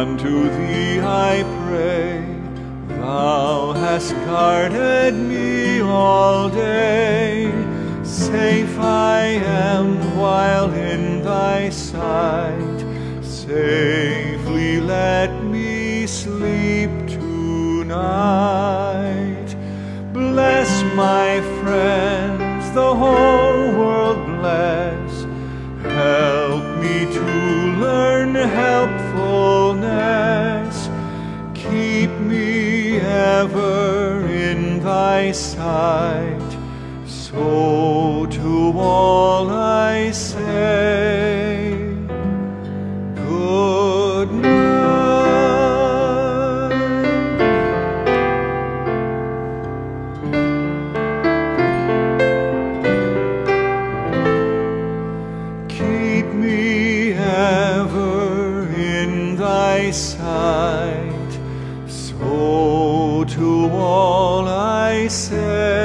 Unto thee I pray, thou hast guarded me all day. Safe I am while in thy sight, safely let me sleep tonight. Bless my friends, the whole world bless. Help me to learn thy sight. So to all I say, Good night. Keep me ever in thy sight, so to all I say.